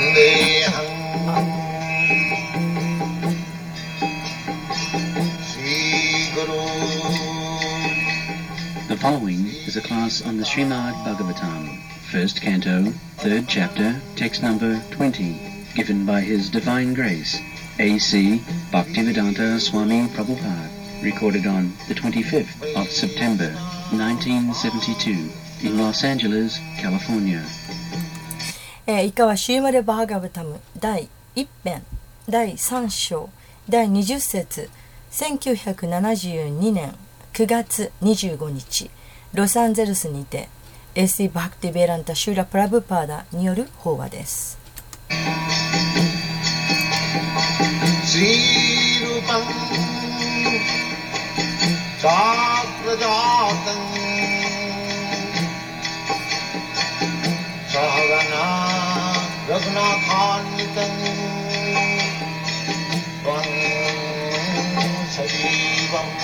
वन्देऽहम् श्रीगुरु The following is a class on the Srimad Bhagavatam, first canto, third chapter, text number 20, given by His Divine Grace, A.C. Bhaktivedanta Swami Prabhupada, recorded on the 25th of September, 1972, in Los Angeles, California. えー以下はシューマレ・バーガブタム第1編第3章第20節1972年9月25日ロサンゼルスにて A.C. バクティベランタ・シューラ・プラブパーダによる法話です。 श्रीरूपम् सजीवम्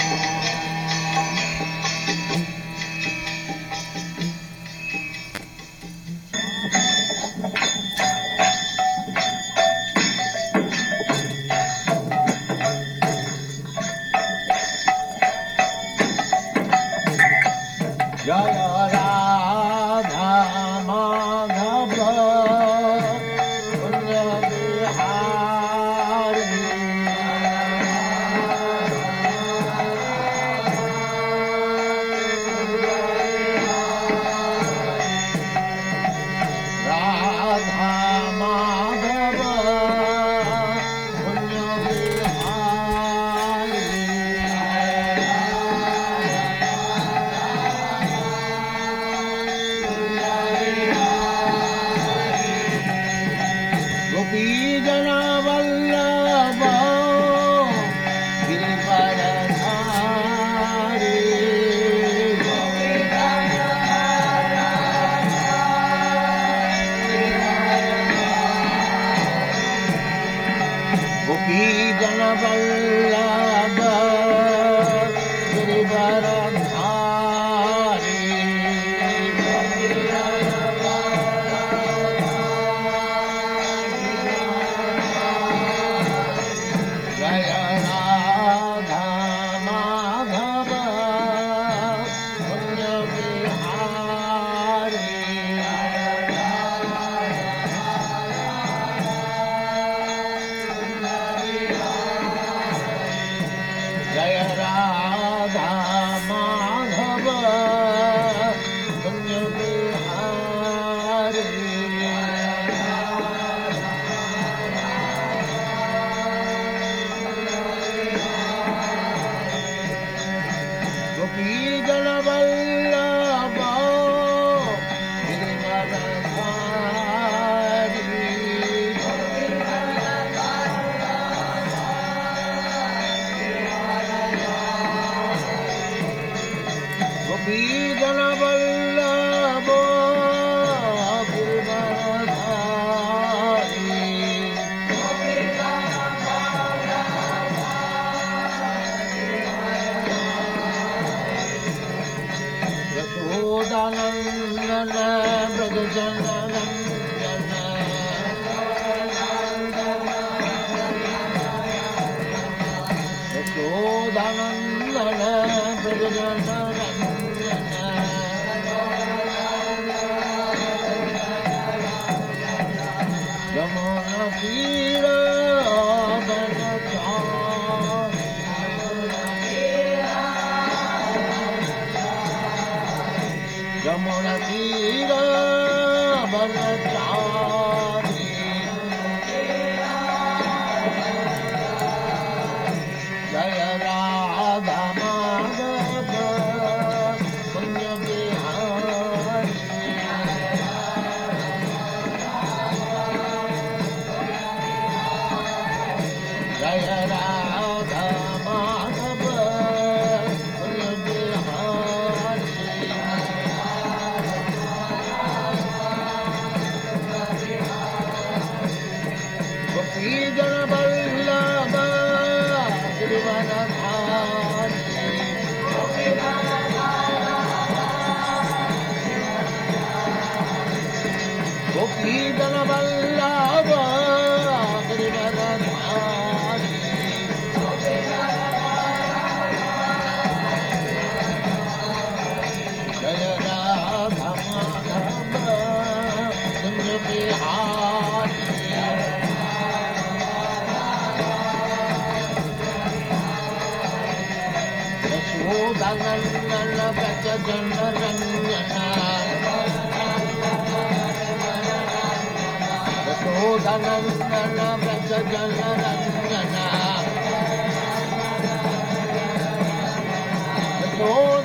Oh,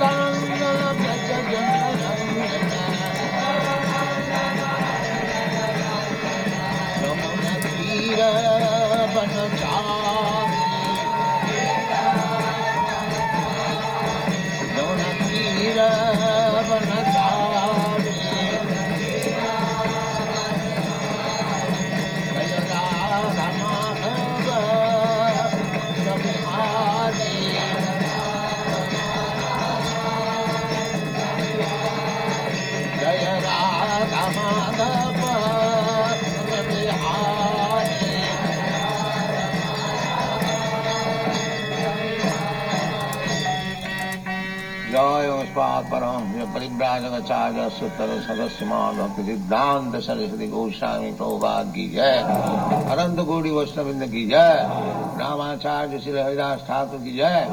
परिव्राजकाचार्य सुतर सदस्य भक्ति सिद्धांत सरस्वती गोस्वामी प्रभुपाद की जय। अनंत गोड़ी वैष्णविंद की जय। रामाचार्य श्री हरिदास ठाकुर की जय।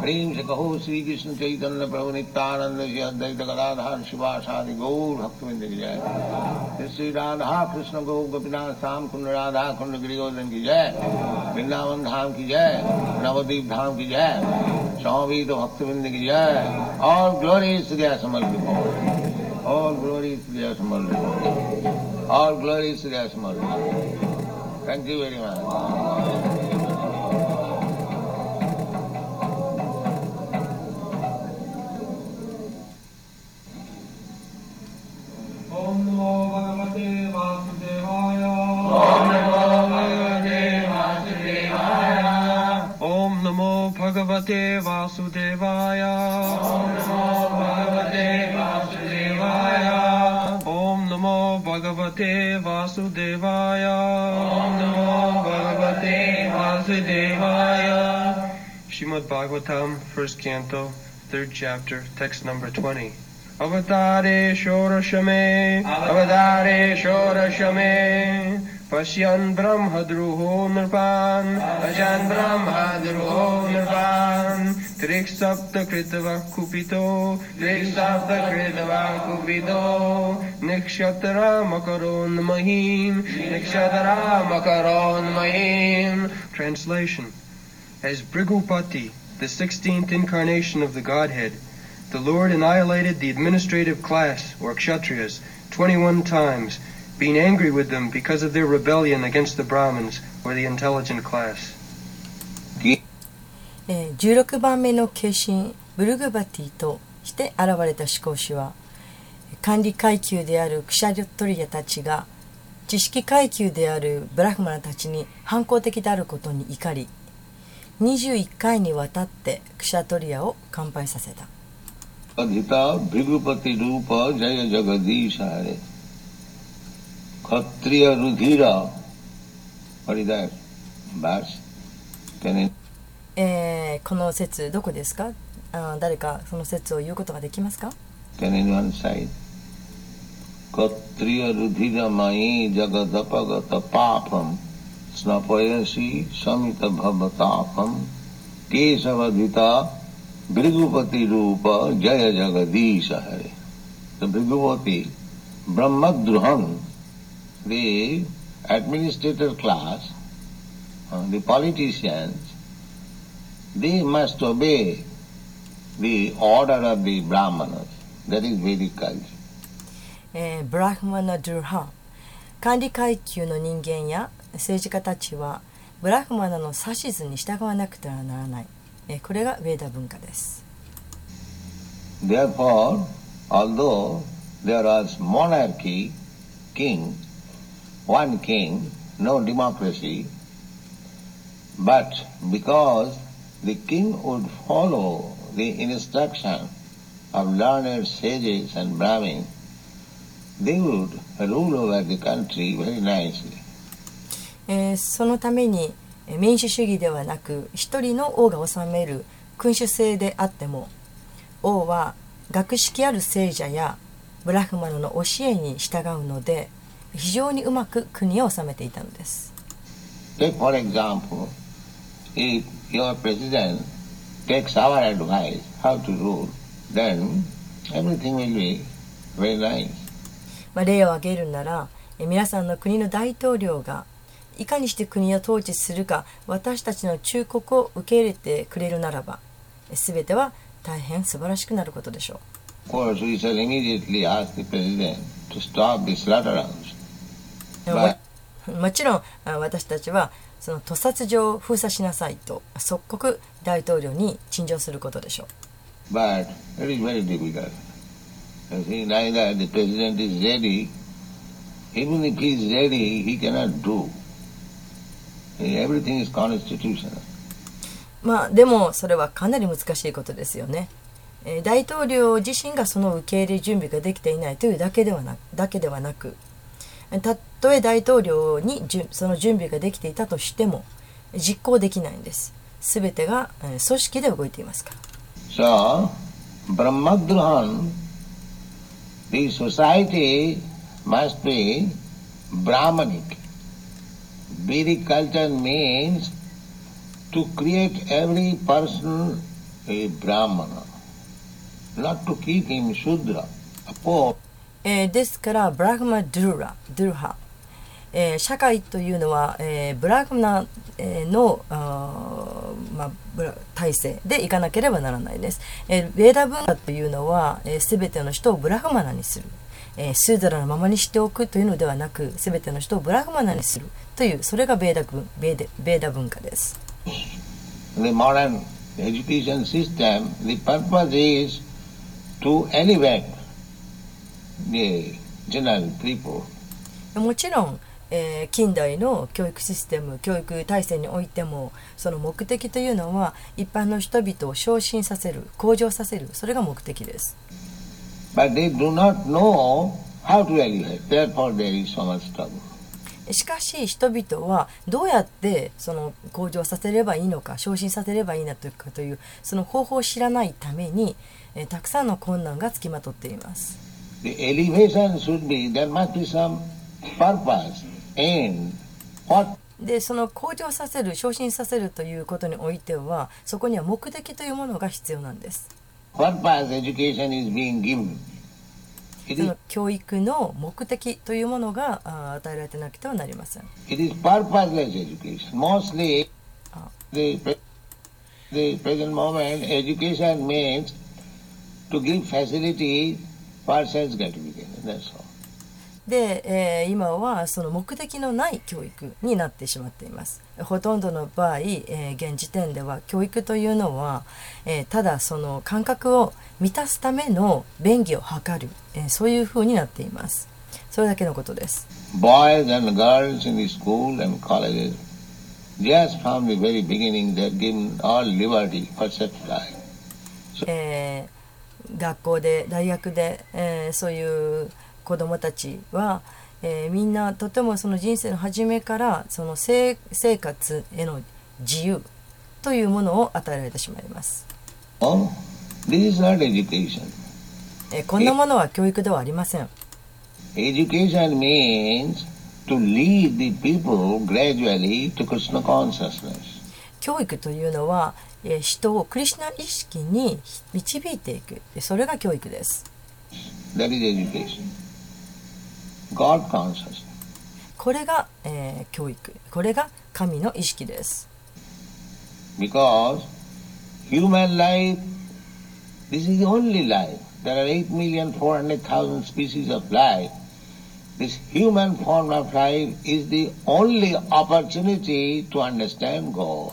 प्रेम से कहो श्री कृष्ण चैतन्य प्रभु नित्यानंद श्री अद्वैत गदाधार शिवासादि गौर भक्तविंद की जय। श्री राधा कृष्ण गौ गोपीनाथ श्याम कुंड राधा कुंड गिरिवर्धन की जय। वृंदावन धाम की जय, नवदीप धाम की जय स्वामी तो भक्तविंद की जय। और glory is to the Asamal All glory is to the Asamal All glory is to भगवते वासुदेवाय ॐ नमो भगवते वासुदेवाय ॐ नमो भगवते वासुदेवाय ॐ नमो भगवते वासुदेवाय Shrimad Bhagavatam, first canto, third chapter, text number 20. अवतारे षोडशमे अवतारे षोडशमे पश्यन् ब्रह्मद्रुहो नृपान् पश्यन् ब्रह्मद्रुहो नृपान् त्रिक्सप्त कृतवः कुपितो त्रिक्सप्त कृतवः कुपितो निक्षतरामकरोन्महीम् निक्षतरामकरोन्महीम् Translation As Brigupati, the sixteenth incarnation of the Godhead, the Lord annihilated the administrative class, or kshatriyas, 21 times, 16番目の化身ブルグバティとして現れた思考士は管理階級であるクシャリトリアたちが知識階級であるブラフマナたちに反抗的であることに怒り21回にわたってクシャトリアを乾杯させた。アジタブルグバティルーパージャヤジャガディーシャ Kshatriya Rudhira What is that? Verse? Can it? えーこの説どこですかあー誰かその説を言うことができますか Can anyone cite? Kshatriya Rudhira Mai Jagadapagata Papam Snapayasi Samita Bhavatapam Kesavadhita Bhrigupati Rupa Jaya Jagadish Hare The Bhrigupati Brahmadruhan the administrator class, uh, the politicians, they must obey the order of the Brahmanas. That is Vedic culture. えーブラフマナ・ドゥルハン管理階級の人間や政治家たちはブラフマナの指図に従わなくてはならない、えーこれがヴェーダ文化です Therefore, although there was monarchy, king, one king, no democracy, but because the king would follow the instruction of learned sages and Brahmins, they would rule over the country very nicely. えーそのために民主主義ではなく一人の王が治める君主制であっても王は学識ある聖者やブラフマナの教えに従うので非常にうまく国を治めていたのです。まあ、例を挙げるなら皆さんの国の大統領がいかにして国を統治するか私たちの忠告を受け入れてくれるならば全ては大変素晴らしくなることでしょう。うももちろんあ私たちはその屠殺場を封鎖しなさいと即刻大統領に陳情することでしょう But it is very difficult. You see, neither the president is ready. Even if he is ready, he cannot do. Everything is constitutional. まあでもそれはかなり難しいことですよね。えー大統領自身がその受け入れ準備ができていないというだけではなだけではなくたとえ大統領にその準備ができていたとしても実行できないんです。すべてが、え組織で動いていますから。So, Brahmadhan, the society must be Brahmanic. Vedic culture means to create every person a Brahmana, not to keep him Shudra, a poor. えーですからブラグマ・ドゥルラドゥルハ、えー社会というのは、えーブラグマ、のあ、まあ、体制でいかなければならないです、えーベーダ文化というのは、えー、全ての人をブラグマナにする、えースーダラのままにしておくというのではなく全ての人をブラグマナにする。というそれがベーダベーデベーダ文化です。The modern education system, the purpose is to elevate もちろん、えー近代の教育システム教育体制においてもその目的というのは一般の人々を昇進させる向上させるそれが目的です.しかし人々はどうやってその向上させればいいのか昇進させればいいのかというその方法を知らないために、えーたくさんの困難がつきまとっています The elevation should be, there must be some purpose, aim. What でその向上させる昇進させるということにおいてはそこには目的というものが必要なんです purpose education is being given? その教育の目的というものが与えられてなくてはなりません。it is purposeless education. Mostly, Ah. the, the present moment, education means to give facility for sense gratification. That's all. で、えー今はその目的のない教育になってしまっています。ほとんどの場合、えー現時点では教育というのは、えーただその感覚を満たすための便宜を図る、えーそういうふうになっています。それだけのことです。Boys and girls in the school and colleges, just from the very beginning, they're given all liberty for such life. えー学校で大学で、えーそういう子どもたちは、えーみんなとてもその人生の初めからその生生活への自由というものを与えられてしまいます、Oh, this is not education. えーこんなものは教育ではありません Education means to lead the people gradually to Krishna consciousness. 教育というのは、えー人をクリシュナ意識に導いていくでそれが教育です That is education. God consciousness. これが、えー教育これが神の意識です Because human life, this is the only life. There are 8,400,000 species of life. This human form of life is the only opportunity to understand God.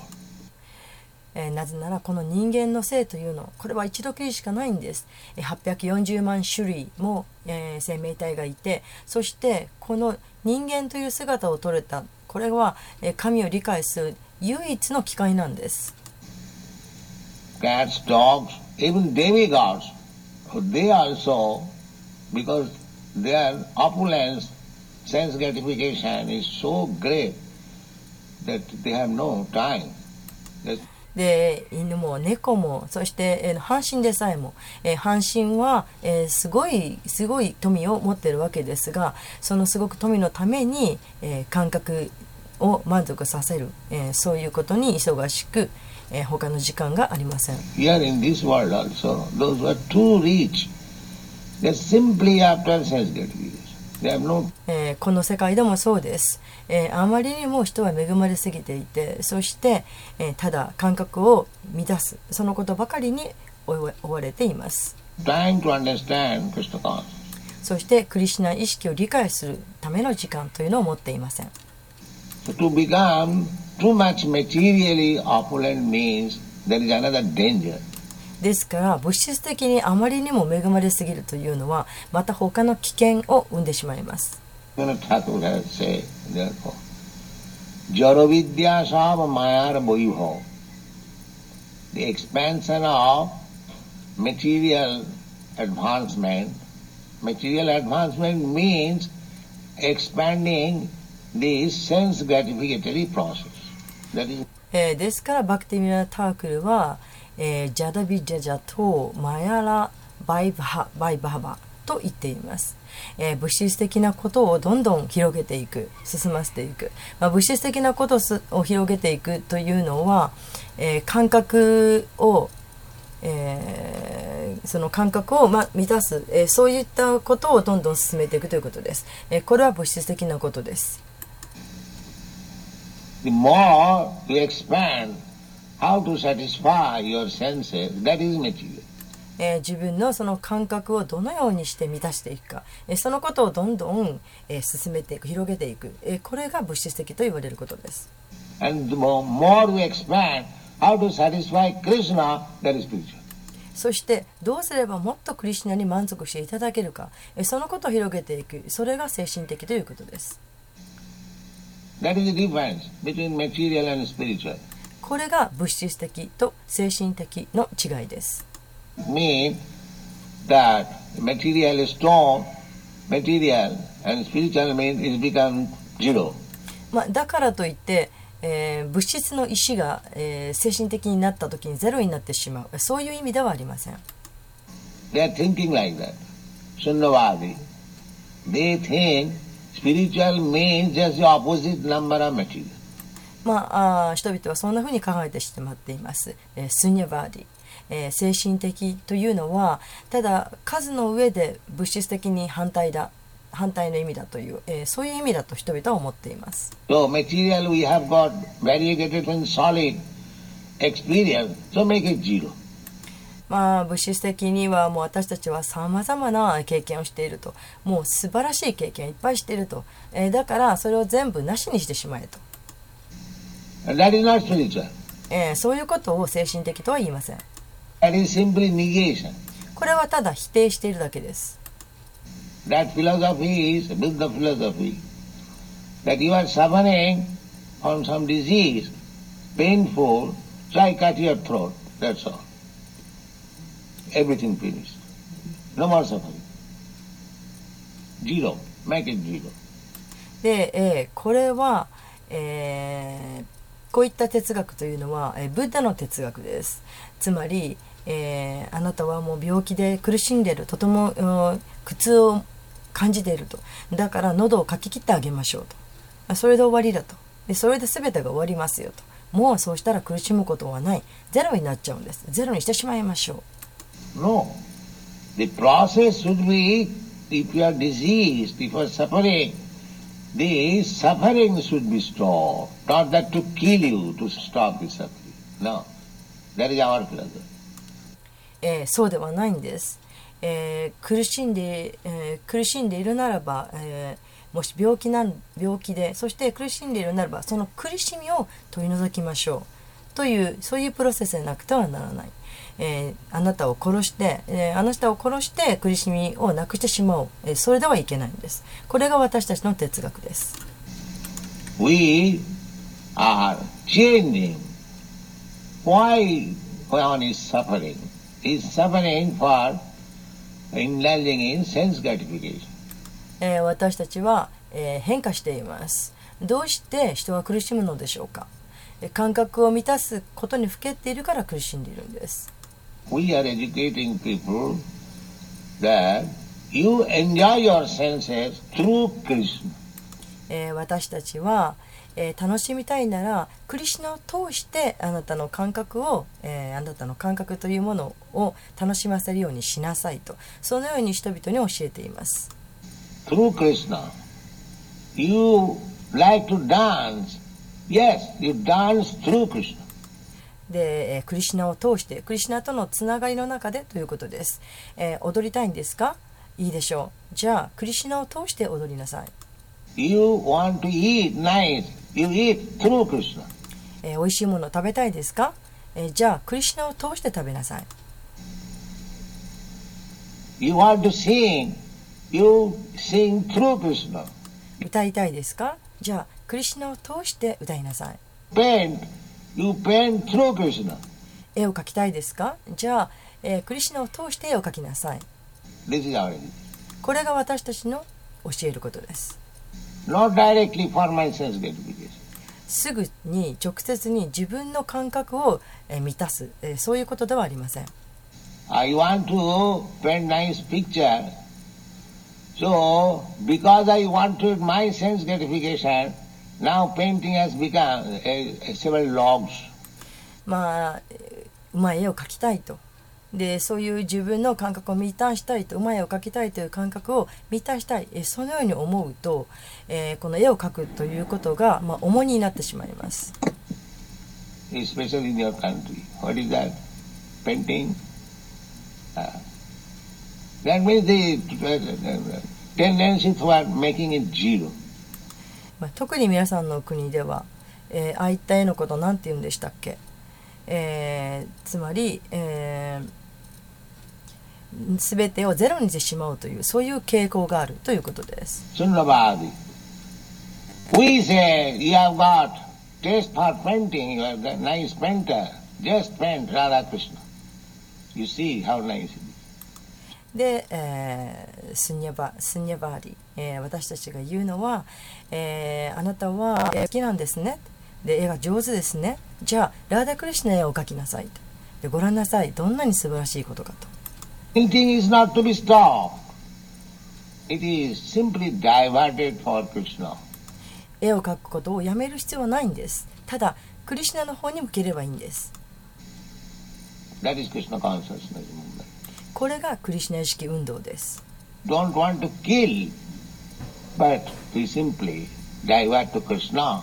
えーなぜならこの人間の性というのこれは一度きりしかないんですえ840万種類も、えー生命体がいてそしてこの人間という姿を取れたこれは、えー神を理解する唯一の機会なんです Cats, dogs, even demigods, they also, because their opulence, sense gratification is so great that they have no time. That's で犬も猫もそして、えー半身でさえも、えー半身は、えーすごいすごい富を持ってるわけですがそのすごく富のために、えー感覚を満足させる、えーそういうことに忙しく、えー他の時間がありません。Here in this world also, those who are too rich, they're simply after sense え、この世界でもそうです、え、あまりにも人は恵まれすぎていてそして、え、ただ感覚を乱すそのことばかりに追,われています。そしてクリシナ意識を理解するための時間というのを持っていません。Become too much materially opulent means there is another danger. ですから物質的にあまりにも恵まれすぎるというのはまた他の危険を生んでしまいます。ですから、バクティミア・タクルは、ジャダビジャジャとマヤラ・バイバハバイバハバと言っています、えー物質的なことをどんどん広げていく進ませていく、まあ、物質的なことを広げていくというのは、えー感覚をえーその感覚を、ま、満たす、えーそういったことをどんどん進めていくということです、えーこれは物質的なことです。The more you expand 自分のその感覚をどのようにして満たしていくか、え、そのことをどんどん、え、進めていく広げていく、え、これが物質的と言われることです。そしてどうすればもっとクリュナに満足していただけるか、え、そのことを広げていくそれが精神的ということです。That is the difference between material and spiritual. これが物質的と精神的の違いです。だからといって、えー、物質の意思が、えー、精神的になった時にゼロになってしまう。そういう意味ではありません。まあ、人々はそんなふうに考えてしまっています。えースニャバーディ、えー精神的というのはただ数の上で物質的に反対だ反対の意味だという、えーそういう意味だと人々は思っています。So material we have got variegated and solid experience, so make it zero. まあ物質的にはもう私たちはさまざまな経験をしているともう素晴らしい経験をいっぱいしていると、えーだからそれを全部なしにしてしまえと、えー、そういうことを精神的とは言いません。これはただ否定しているだけです。で、えー、これは、こういった哲学というのは、えーブッダの哲学です。つまり、えーあなたはもう病気で苦しんでいるとても苦痛を感じていると。だから喉をかき切ってあげましょうと。それで終わりだと。でそれで全てが終わりますよと。もうそうしたら苦しむことはない。ゼロになっちゃうんです。ゼロにしてしまいましょう。No. The process should be, if you are diseased, if you are suffering, the suffering should be stopped. Not that to kill you, to stop the suffering. No. That is our philosophy. えーそうではないんです、えー苦しんで、えー苦しんでいるならば、えーもし病気なん病気でそして苦しんでいるならばその苦しみを取り除きましょうというそういうプロセスでなくてはならない、えーあなたを殺して、えーあなたを殺して苦しみをなくしてしまおう、えーそれではいけないんですこれが私たちの哲学です We are changing. Why one is suffering? Is suffering for indulging in sense gratification. えー私たちは、えー変化していますどうして人は苦しむのでしょうかえー感覚を満たすことにふけっているから苦しんでいるんです We are educating people that you enjoy your senses through Krishna. えー私たちは、えー楽しみたいならクリシュナを通してあなたの感覚を、えーあなたの感覚というものを楽しませるようにしなさいと。そのように人々に教えています。Through Krishna, you like to dance. Yes, you dance through Krishna. で、えークリシュナを通してクリシュナとのつながりの中でということです、えー踊りたいんですか？いいでしょう。じゃあクリシュナを通して踊りなさいえー、おいしいもの食べたいですか、え、じゃあ、クリシナを通して食べなさい。You want to sing. You sing true Krishna. 歌いたいですか？じゃあ、クリシナを通して歌いなさい。ペン You pen true Krishna. 絵を描きたいですか？じゃあ、え、クリシナを通して絵を描きなさい。これが私たちの教えることです。Not directly for my sense gratification. すぐに直接に自分の感覚をえー満たす、えーそういうことではありません I want to paint nice picture. So, because I wanted my sense gratification, now painting has become several logs. まあえーうまい絵を描きたいとでそういう自分の感覚を満たしたいとうまい絵を描きたいという感覚を満たしたいえーそのように思うと、えーこの絵を描くということが、まあ、重荷になってしまいます especially in your country. What is that? Painting? Ah. that means the uh, tendency toward making it zero. まあ、特に皆さんの国では、えーああいった絵のこと何て言うんでしたっけ、えーつまり、えー、全てをゼロにしてしまうというそういう傾向があるということです。We say you have got taste for painting, you are a nice painter. Just paint Radha Krishna. You see how nice it is. で、えースニャバスニャバーリ、えー私たちが言うのは、えーあなたは絵好きなんですねで絵が上手ですねじゃあラーダクリシュナ絵を描きなさいとでご覧なさいどんなに素晴らしいことかと Painting is not to be stopped. It is simply diverted for Krishna. 絵を描くことをやめる必要はないんです。ただクリシュナの方に向ければいいんです.これがクリシュナ意識運動です。Don't want to kill, but we simply divert to Krishna.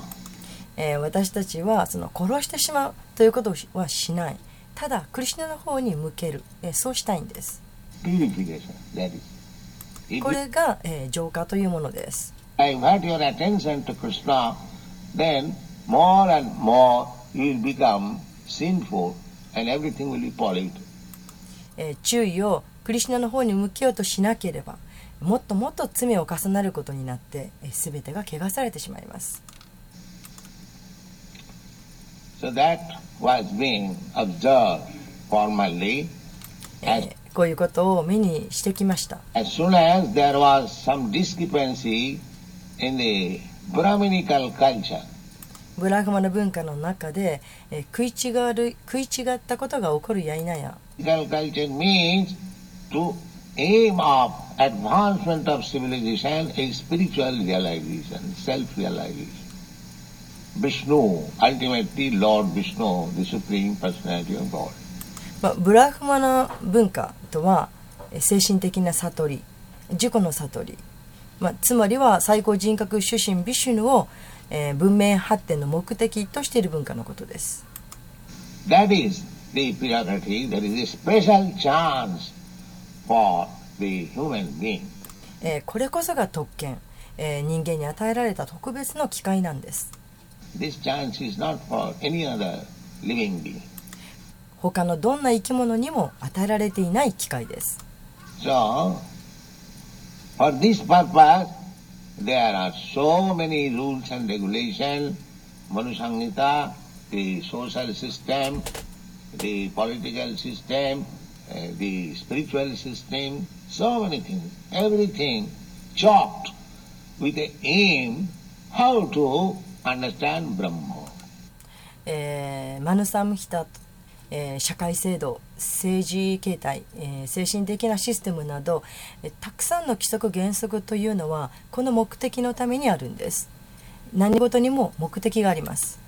えー私たちはその殺してしまうということはしない。ただクリシュナの方に向ける、えーそうしたいんです。これが、えー浄化というものです divert your attention to Krishna, then more and more you will become sinful and everything will be polluted. えー注意をクリシュナの方に向けようとしなければもっともっと罪を重なることになって、えー、全てが汚されてしまいます So that was being observed formally. えーこういうことを目にしてきました As soon as there was some discrepancy ブラグマの文化の中で食い違ったことが起こるやいなや。ブラフマの文化とは精神的な悟り、自己の悟り、まあ、つまりは最高人格主神ビシュヌを、えー文明発展の目的としている文化のことです That is the prerogative, that is a special chance for the human being. えーこれこそが特権、えー人間に与えられた特別の機会なんです This chance is not for any other living being. 他のどんな生き物にも与えられていない機会です So, for this purpose, there are so many rules and regulations, Manusangita, the social system, the political system, uh, the spiritual system, so many things, everything chalked with the aim how to understand Brahma. えーマヌサムヒタ、 えー社会制度政治形態、えー精神的なシステムなど、えーたくさんの規則原則というのはこの目的のためにあるんです何事にも目的があります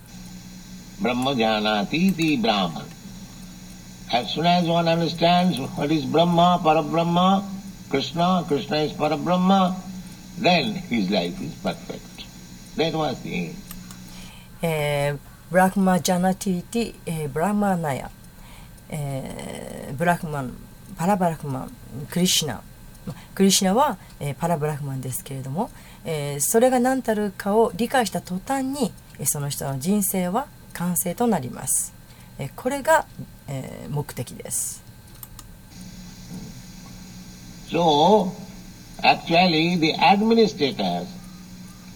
Brahma janati iti Brahman. As soon as one understands what is Brahma, Parabrahma, Krishna, Krishna is Parabrahma, then his life is perfect. That was the aim. えーブラフマジャナティティ、えーブラマナヤ、えーブラフマンパラブラフマンクリシュナ。クリシュナは、えーパラブラフマンですけれども、えーそれが何たるかを理解した途端に、えーその人の人生は完成となります、えーこれが、えー目的です。So, actually, the administrators,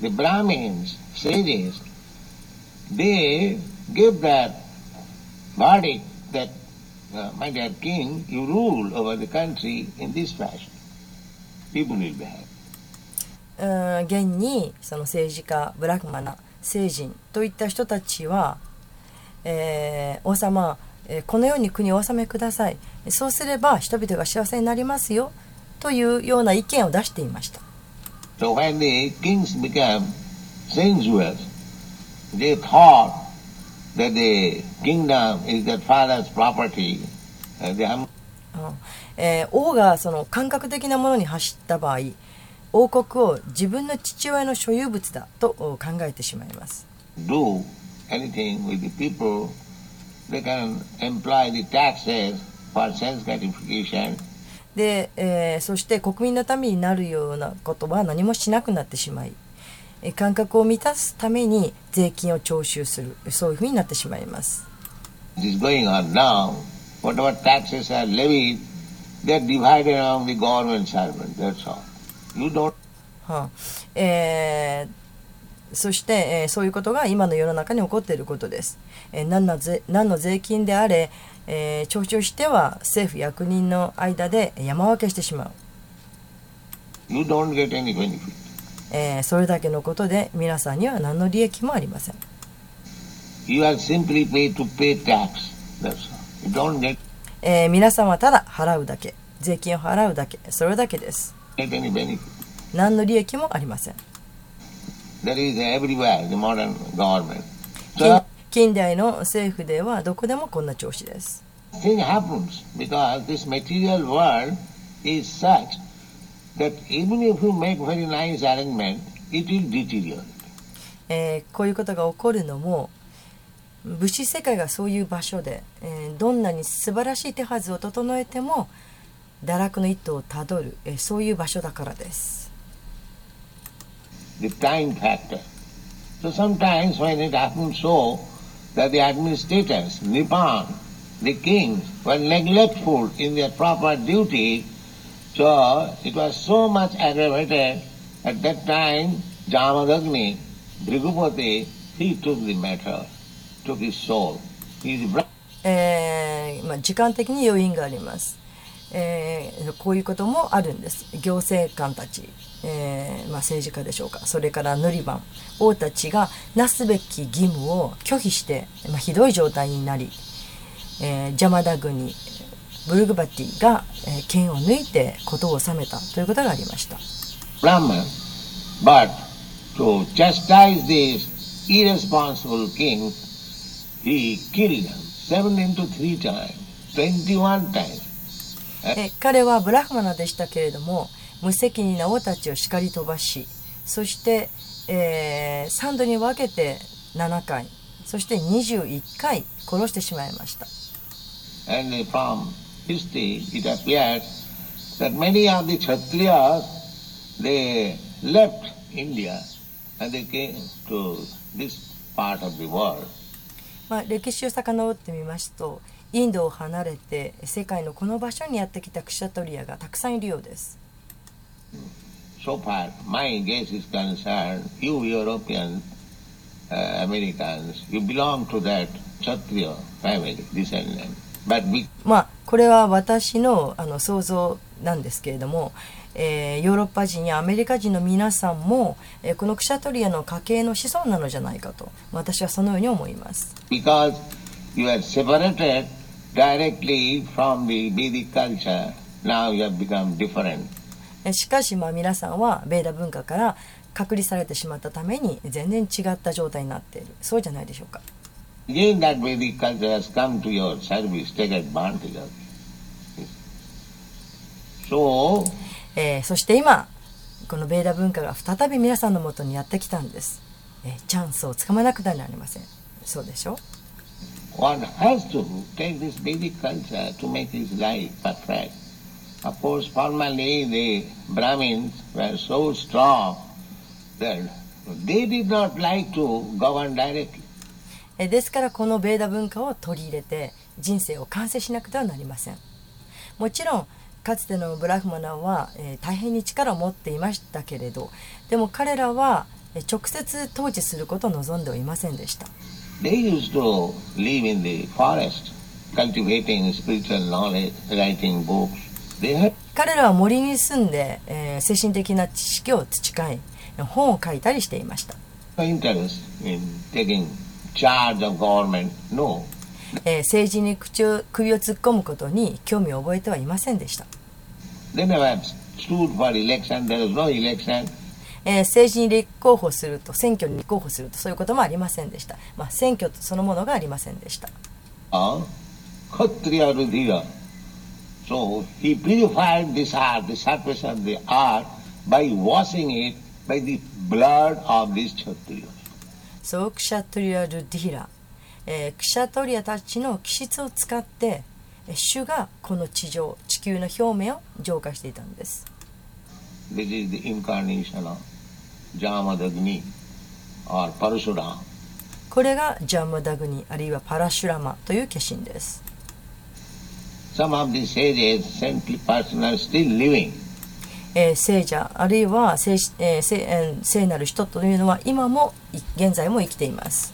the Brahmins, sages, they give that verdict that, uh, my dear king, you rule over the country in this fashion. People will be happy. うん現にその政治家ブラフマナ聖人といった人たちは、えー王様、えーこのように国をお治めくださいそうすれば人々が幸せになりますよというような意見を出していました So when the kings became sensuous, they 銀河 is that father's property. えー、王がその感覚的なものに走った場合王国を自分の父親の所有物だと考えてしまいますで、えー、そして国民のためになるようなことは何もしなくなってしまい感覚を満たすために税金を徴収するそういうふうになってしまいます。そして、えー、そういうことが今の世の中に起こっていることです。えー、何,の何の税金であれ、えー、徴収しては政府役人の間で山分けしてしまう。えーそれだけのことで皆さんには何の利益もありません You are simply paid to pay tax. That's all. You don't get, えー皆さんはただ払うだけ税金を払うだけそれだけです get any benefit. 何の利益もありません That is everywhere, the modern government. 近 So 近代の政府ではどこでもこんな調子です thing happens because this material world is such that even if you make very nice arrangement, it will deteriorate. えーこういうことが起こるのも物質世界がそういう場所で、えーどんなに素晴らしい手はずを整えても堕落の一途をたどる、えーそういう場所だからです、The time factor. So sometimes when it happens so that the administrators, Nippon, the kings, were neglectful in their proper duty, So it was so much at the right day at that time。邪魔だ His えまあ、時間的に余韻があります、えー、こういうこともあるんです。行政官たち、えーまあ、政治家でしょうか。それからヌリバン王たちがなすべき義務を拒否して、まあ、ひどい状態になり、えー、ジャマダグニブルグバティが剣を抜いて事を収めたということがありました。彼はブラフマナでしたけれども無責任な王たちを叱り飛ばしそして、えー、3度に分けて7回そして21回殺してしまいました。History it appears that many of the Kshatriyas, they left India and they came to this part of the world. まあ、歴史を遡ってみますとインドを離れて世界のこの場所にやってきたクシャトリアがたくさんいるようです So far, my guess is concerned, you European uh, Americans, you belong to that Kshatriya family, descendant. まあこれは私のあの想像なんですけれども、えーヨーロッパ人やアメリカ人の皆さんも、えーこのクシャトリアの家系の子孫なのじゃないかと私はそのように思います、because you are separated directly from the Vedic culture, now you have become different. えーしかしまあ皆さんはベーダ文化から隔離されてしまったために全然違った状態になっている。そうじゃないでしょうか Again, that Vedic culture has come to your service. Take advantage of it. So, えーそして今このベーダ文化が再び皆さんのもとにやってきたんです、えーチャンスをつかまなくてはなりませんそうでしょ one has to take this Vedic culture to make his life perfect. Of course, formerly the Brahmins were so strong that they did not like to govern directly. えーですからこのベーダ文化を取り入れて人生を完成しなくてはなりません。もちろんかつてのブラフマナは、えー大変に力を持っていましたけれどでも彼らはえー直接統治することを望んではいませんでした。They used to live in the forest, cultivating spiritual knowledge, writing books. They had 彼らは森に住んで、えー精神的な知識を培い本を書いたりしていました。Interest in taking 政治に口を首を突っ込むことに興味を覚えてはいませんでした。政治に立候補すると、選挙に立候補すると、そういうこともありませんでした。まあ、選挙そのものがありませんでした。By the blood of this そうクシャトリア・ルディラ、えークシャトリアたちの気質を使ってえー主がこの地上地球の表面を浄化していたんです This is the incarnation of Jamadagni or Parashurama. これがジャムダグニあるいはパラシュラマという化身です Some of the sages, saintly persons are still living. えー、聖者あるいは聖,、えー聖,えー、聖なる人というのは今も現在も生きています。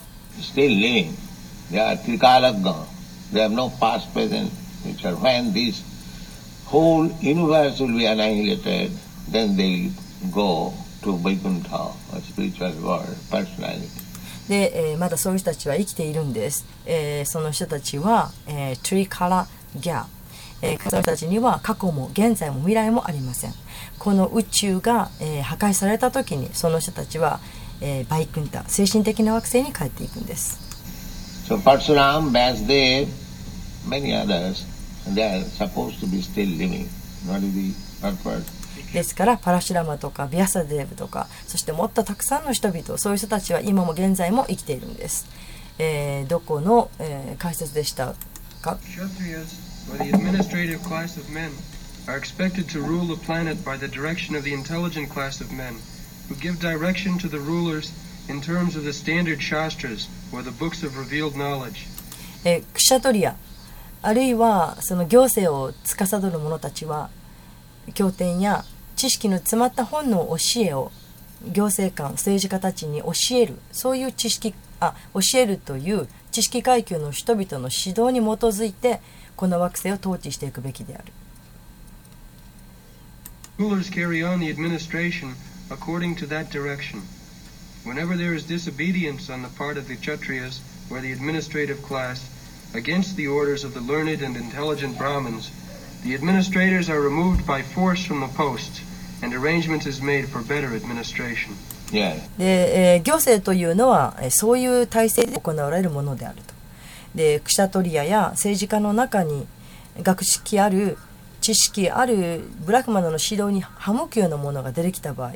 で、えー、まだそういう人たちは生きているんです。えー、その人たちは、えー、トゥリカラギャ、えー、そう人たちには過去も現在も未来もありません。この宇宙が、えー、破壊された時にその人たちは、えー、バイクンタ精神的な惑星に帰っていくんです。ですからパラシュラマとかビアサデーブとかそしてもっとたくさんの人々そういう人たちは今も現在も生きているんです、えー、どこの、えー、解説でしたか？Are expected to rule the planet by the direction of the intelligent class of men, who give direction to the rulers in terms of the standard shastras, or the books of revealed knowledge. えクシャトリアあるいはその行政を司る者たちは経典や知識の詰まった本の教えを行政官政治家たちに教えるそういう知識あ教えるという知識階級の人々の指導に基づいてこの惑星を統治していくべきである Rulers carry on the administration according to that direction. Whenever there is disobedience on the part of the Kshatriyas, or the administrative class, against the orders of the learned and intelligent Brahmins, the administrators are removed by force from the posts, and arrangement is made for better administration. Yes. で、えー行政というのは、えーそういう体制で行われるものであると。で、クシャトリアや政治家の中に学識ある 知識あるブラックマナの指導に歯向くようなものが出てきた場合、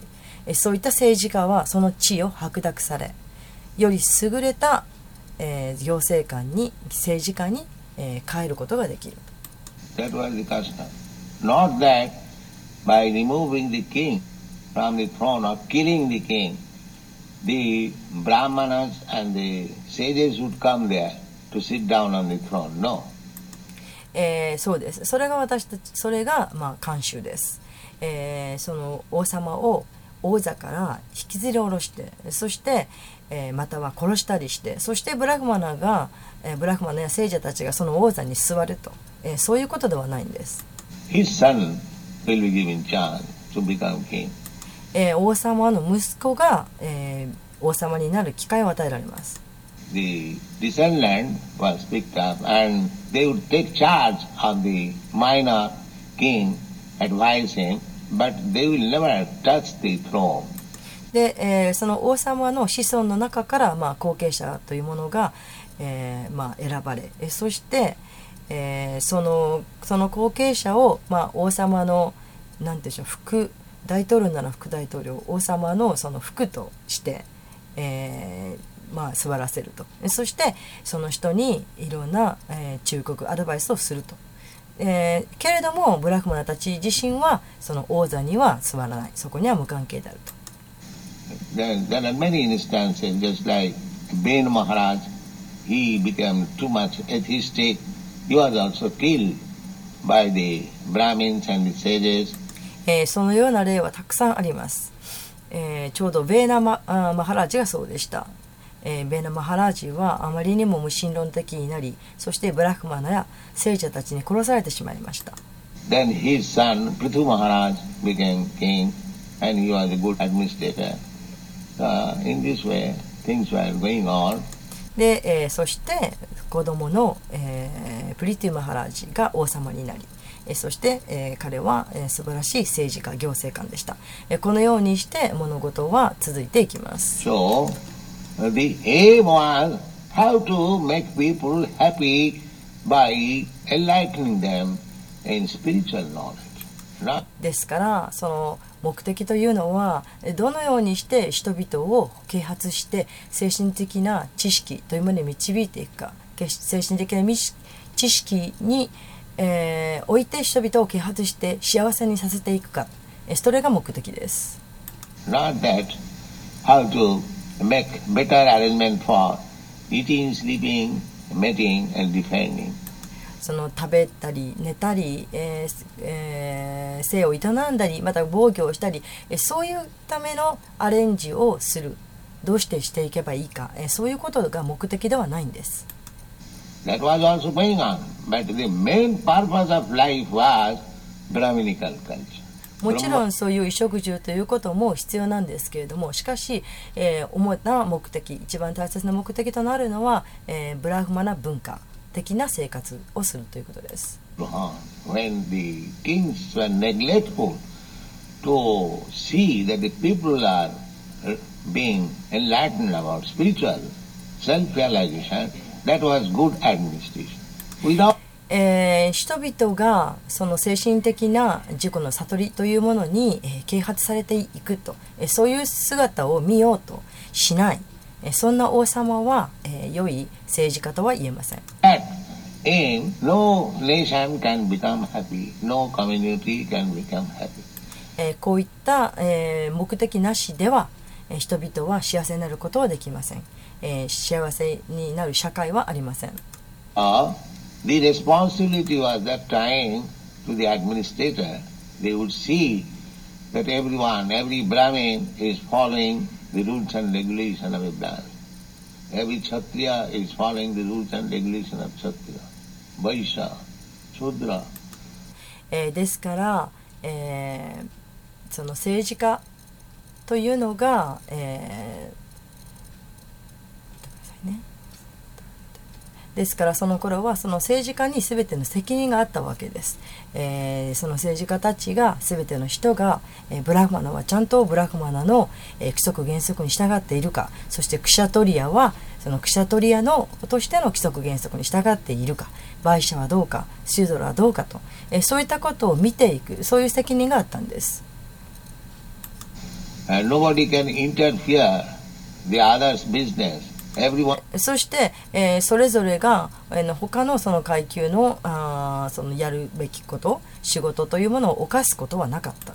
そういった政治家はその地位を剥奪され、より優れた、えー行政官に政治家に、えー変えることができる。That was the custom. Not that by removing the king from the throne or killing the king, the brahmanas and the sages would come there to sit down on the throne. No. えーそうです。それが私たちそれがまあ慣習です、えーその王様を王座から引きずり下ろしてそして、えーまたは殺したりしてそしてブラフマナが、えーブラフマナや聖者たちがその王座に座ると、えーそういうことではないんです、His son will be given chance to become king. えー王様の息子が、えー王様になる機会を与えられます The descendant was picked up and they would take charge of the minor king, advise him, but they will never touch the throne. で、えーその王様の子孫の中から、まあ、後継者というものが、えーまあ、選ばれえそして、えーそのその後継者を、まあ、王様のなんていうでしょう副大統領なら副大統領王様のその副として、えーまあ、座らせるとえそしてその人にいろんな、えー忠告アドバイスをすると。えーけれどもブラフマナたち自身はその王座には座らないそこには無関係であると There, there are many instances, just like Ben Maharaj, he became too much atheistic. He was also killed by the Brahmins and the sages. えーそのような例はたくさんあります、えーちょうどベーナママハラジがそうでした、えーベーナマハラジはあまりにも無神論的になりそしてブラフマナや聖者たちに殺されてしまいました Then his son, Prithu Maharaj, became king and he was a good administrator. Uh, in this way, things were going on. で、えーそして子供の、えープリティマハラジが王様になりえーそして、えー彼は、えー素晴らしい政治家行政官でした、えーこのようにして物事は続いていきます So, uh, the aim was how to make people happy by enlightening them in spiritual knowledge. Not ですからその目的というのはえどのようにして人々を啓発して精神的な知識というものに導いていくかけ精神的な知識に、えー置いて人々を啓発して幸せにさせていくかえそれが目的です Not that how to make better arrangement for eating, sleeping, mating and defending. その食べたり寝たり、えーえー性を営んだりまた防御をしたりえーそういうためのアレンジをするどうしてしていけばいいかえーそういうことが目的ではないんです That was also going on. But the main purpose of life was Brahminical culture. もちろんそういう衣食住ということも必要なんですけれどもしかし、えー、主な目的一番大切な目的となるのは、えー、ブラフマな文化的な生活をするということです。えー人々がその精神的な自己の悟りというものに、えー啓発されていくと、えーそういう姿を見ようとしない、えーそんな王様は、えー良い政治家とは言えません。no nation can become happy, no community can become happy. えーこういった、えー目的なしでは、えー人々は幸せになることはできません、えー幸せになる社会はありません。Uh, the responsibility was that time to the administrator. They would see that everyone, every Brahmin is following the rules and regulations of a Brahmin. Every Kshatriya is following the rules and regulations of Kshatriya. Vaishya, Shudra. えーですから、えーその政治家というのが、えー ですからその頃はその政治家に全ての責任があったわけです、えーその政治家たちが全ての人が、えーブラフマナはちゃんとブラフマナの、えー規則原則に従っているか。そしてクシャトリアはそのクシャトリアのとしての規則原則に従っているか。売者はどうかシュードラはどうかと、えーそういったことを見ていくそういう責任があったんです。And nobody can interfere the other's business. そして、えーそれぞれが、えーの他のその階級のあーそのやるべきこと仕事というものを犯すことはなかった.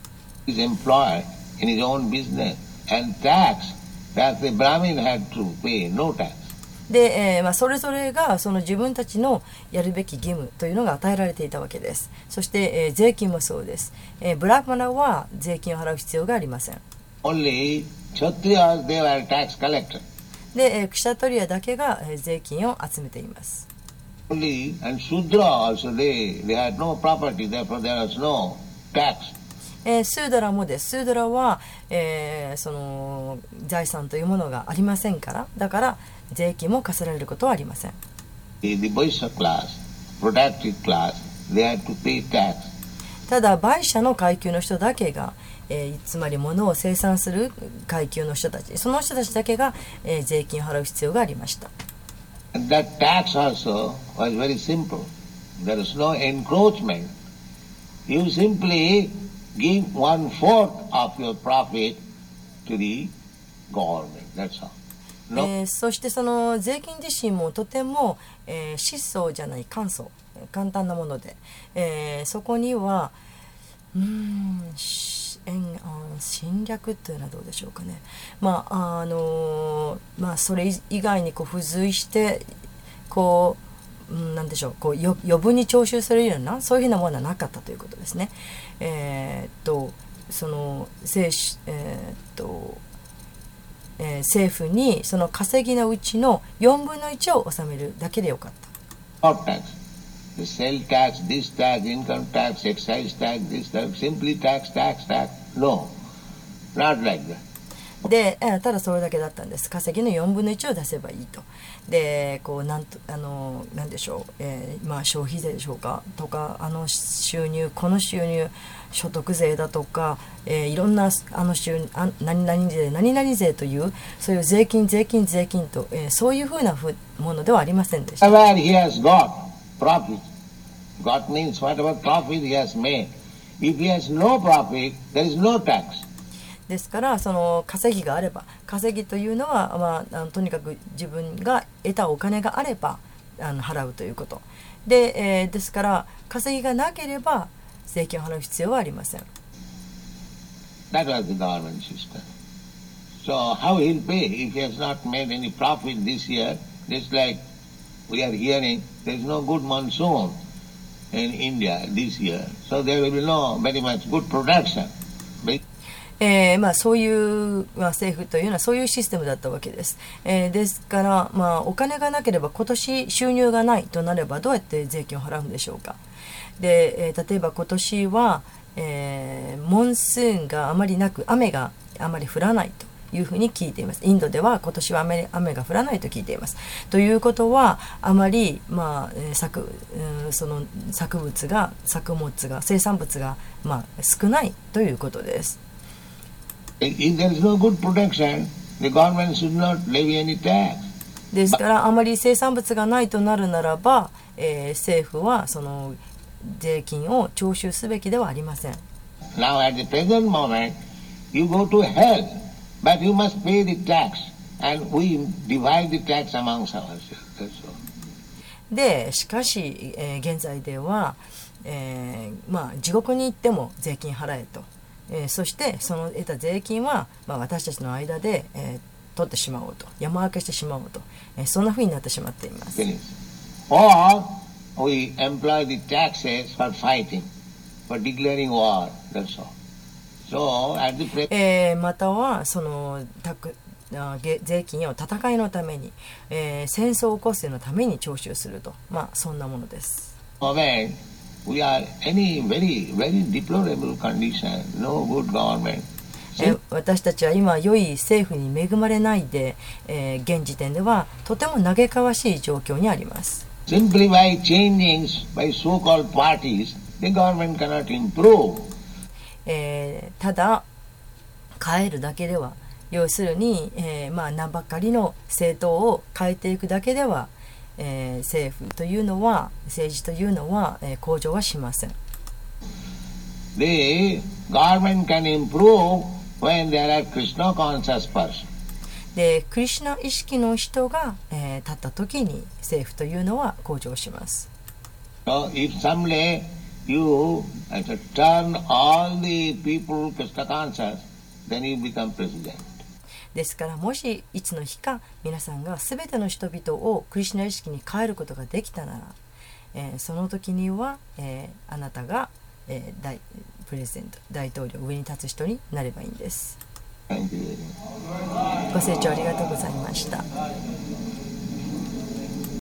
で、えーまあ、それぞれがその自分たちのやるべき義務というのが与えられていたわけです。そして、えー税金もそうです、えーブラフマナは税金を払う必要がありません。Only Kshatriyas, they were tax collectors. で、えー、クシャトリアだけが、えー、税金を集めています。えー、スーダラもです。スーダラは、えー、その財産というものがありませんから、だから税金も課せられることはありません。ただ、売者の階級の人だけが、えーつまり物を生産する階級の人たちその人たちだけが、えー税金を払う必要がありました that tax also was very simple. There is no encroachment. You simply give one fourth of your profit to the government. That's all. えーそしてその税金自身もとても、えー質素じゃない簡素えー簡単なもので、えーそこにはうーん侵略というのはどうでしょうかねまああのまあそれ以外にこう付随してこううんなんでしょうこう余分に徴収されるようなそういうふうなものはなかったということですね。えーっとその政府えーっとえー政府にその稼ぎのうちの4分の1を納めるだけでよかった。Not tax. The sale tax, this tax, income tax, excise tax, this tax, simply tax, tax, tax. No, not like that. で、えーただそれだけだったんです稼ぎの4分の1を出せばいいとでこうなんとあのなんでしょう、えーまあ、消費税でしょうかとかあの収入この収入所得税だとか、えーいろんなあの収入あ何々税何々税というそういう税金税金税金と、えーそういうふうなふものではありませんでした。Profit. Got means whatever profit he has made. If he has no profit, there is no tax. ですからその稼ぎがあれば稼ぎというのは、まあ、あのとにかく自分が得たお金があればあの払うということで、えーですから稼ぎがなければ税金を払う必要はありません That was the government system. So how he'll pay if he has not made any profit this year? Just like we are hearing, there is no good monsoon in India this year. So there will be no very much good production. えーまあ、そういう、まあ、政府というのはそういうシステムだったわけです、えーですから、まあ、お金がなければ今年収入がないとなればどうやって税金を払うんでしょうかで、えー例えば今年は、えーモンスーンがあまりなく雨があまり降らないというふうに聞いています。インドでは今年は雨雨が降らないと聞いています。ということはあまり、まあ、えー作うんその作物が作物が生産物が、まあ、少ないということです.ですからあまり生産物がないとなるならば、えー政府はその税金を徴収すべきではありません。Now at the present moment, you go to hell, but you must pay the tax. And we divide the tax amongst ourselves. That's all. でしかし、えー現在では、えーまあ、地獄に行っても税金払えと、えーそしてその得た税金は、まあ、私たちの間で、えー取ってしまおうと山分けしてしまおうと、えーそんなふうになってしまっています. Or we employ the taxes for fighting, for declaring war. That's all. So at the present えー、またはそのたくあ税金を戦いのために、えー、戦争を起こすために徴収すると、まあ、そんなものです。私たちは今、良い政府に恵まれないで、えー、現時点ではとても嘆かわしい状況にあります。Simply by changing by so called parties, the government cannot improve. えーただ変えるだけでは要するに、えーまあ名ばかりの政党を変えていくだけでは、えー政府というのは政治というのは、えー向上はしません。The government can improve when there are Krishna conscious persons. でクリシュナ意識の人が、えー立った時に政府というのは向上します。So if someday you uh, turn all the people Krishna conscious, then you become president. ですからもしいつの日か皆さんが全ての人々をクリシュナ意識に変えることができたなら、えーその時には、えーあなたが、えー大プレゼント大統領上に立つ人になればいいんです。ご清聴ありがとうございました。